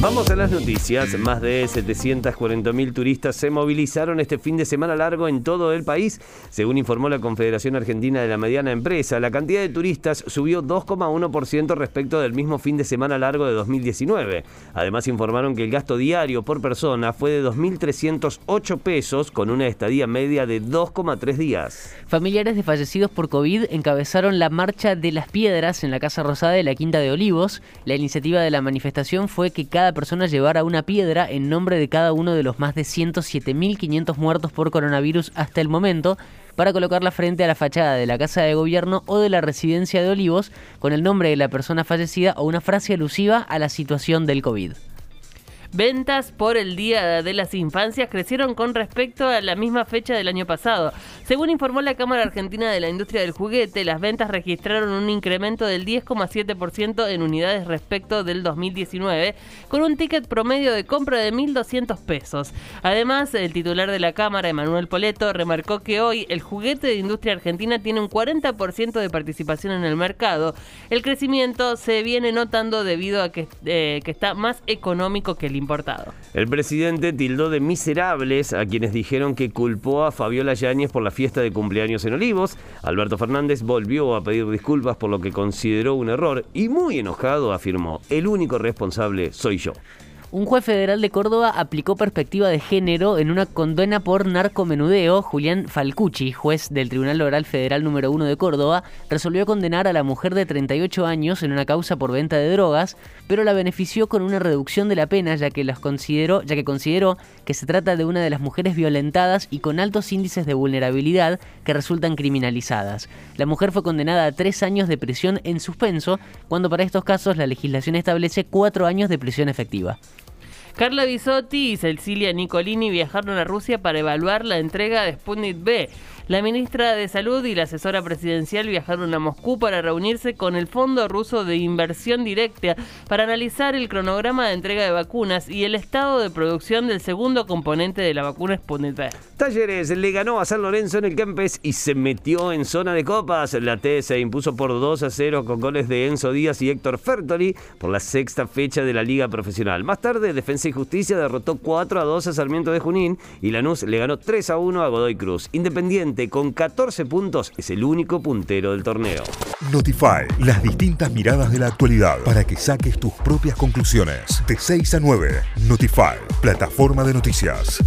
Vamos a las noticias. Más de 740.000 turistas se movilizaron este fin de semana largo en todo el país. Según informó la Confederación Argentina de la Mediana Empresa, la cantidad de turistas subió 2,1% respecto del mismo fin de semana largo de 2019. Además informaron que el gasto diario por persona fue de 2.308 pesos con una estadía media de 2,3 días. Familiares de fallecidos por COVID encabezaron la Marcha de las Piedras en la Casa Rosada de la Quinta de Olivos. La iniciativa de la manifestación fue que cada persona llevara una piedra en nombre de cada uno de los más de 107.500 muertos por coronavirus hasta el momento para colocarla frente a la fachada de la Casa de Gobierno o de la Residencia de Olivos con el nombre de la persona fallecida o una frase alusiva a la situación del COVID. Ventas por el Día de las Infancias crecieron con respecto a la misma fecha del año pasado. Según informó la Cámara Argentina de la Industria del Juguete, las ventas registraron un incremento del 10,7% en unidades respecto del 2019, con un ticket promedio de compra de 1.200 pesos. Además, el titular de la Cámara, Emanuel Poleto, remarcó que hoy el juguete de industria argentina tiene un 40% de participación en el mercado. El crecimiento se viene notando debido a que, eh, que está más económico que el importado. El presidente tildó de miserables a quienes dijeron que culpó a Fabiola Yáñez por la fiesta de cumpleaños en Olivos. Alberto Fernández volvió a pedir disculpas por lo que consideró un error y muy enojado afirmó, el único responsable soy yo. Un juez federal de Córdoba aplicó perspectiva de género en una condena por narcomenudeo. Julián Falcucci, juez del Tribunal Oral Federal número 1 de Córdoba, resolvió condenar a la mujer de 38 años en una causa por venta de drogas, pero la benefició con una reducción de la pena ya que, las consideró, ya que consideró que se trata de una de las mujeres violentadas y con altos índices de vulnerabilidad que resultan criminalizadas. La mujer fue condenada a tres años de prisión en suspenso, cuando para estos casos la legislación establece cuatro años de prisión efectiva. Carla Bisotti y Cecilia Nicolini viajaron a Rusia para evaluar la entrega de Sputnik B. La ministra de Salud y la asesora presidencial viajaron a Moscú para reunirse con el Fondo Ruso de Inversión Directa para analizar el cronograma de entrega de vacunas y el estado de producción del segundo componente de la vacuna Sputnik B. Talleres le ganó a San Lorenzo en el Kempes y se metió en zona de copas. La T se impuso por 2 a 0 con goles de Enzo Díaz y Héctor Fertoli por la sexta fecha de la Liga Profesional. Más tarde, Y Justicia derrotó 4 a 2 a Sarmiento de Junín y Lanús le ganó 3 a 1 a Godoy Cruz. Independiente con 14 puntos es el único puntero del torneo. Notify, las distintas miradas de la actualidad para que saques tus propias conclusiones. De 6 a 9, Notify, plataforma de noticias.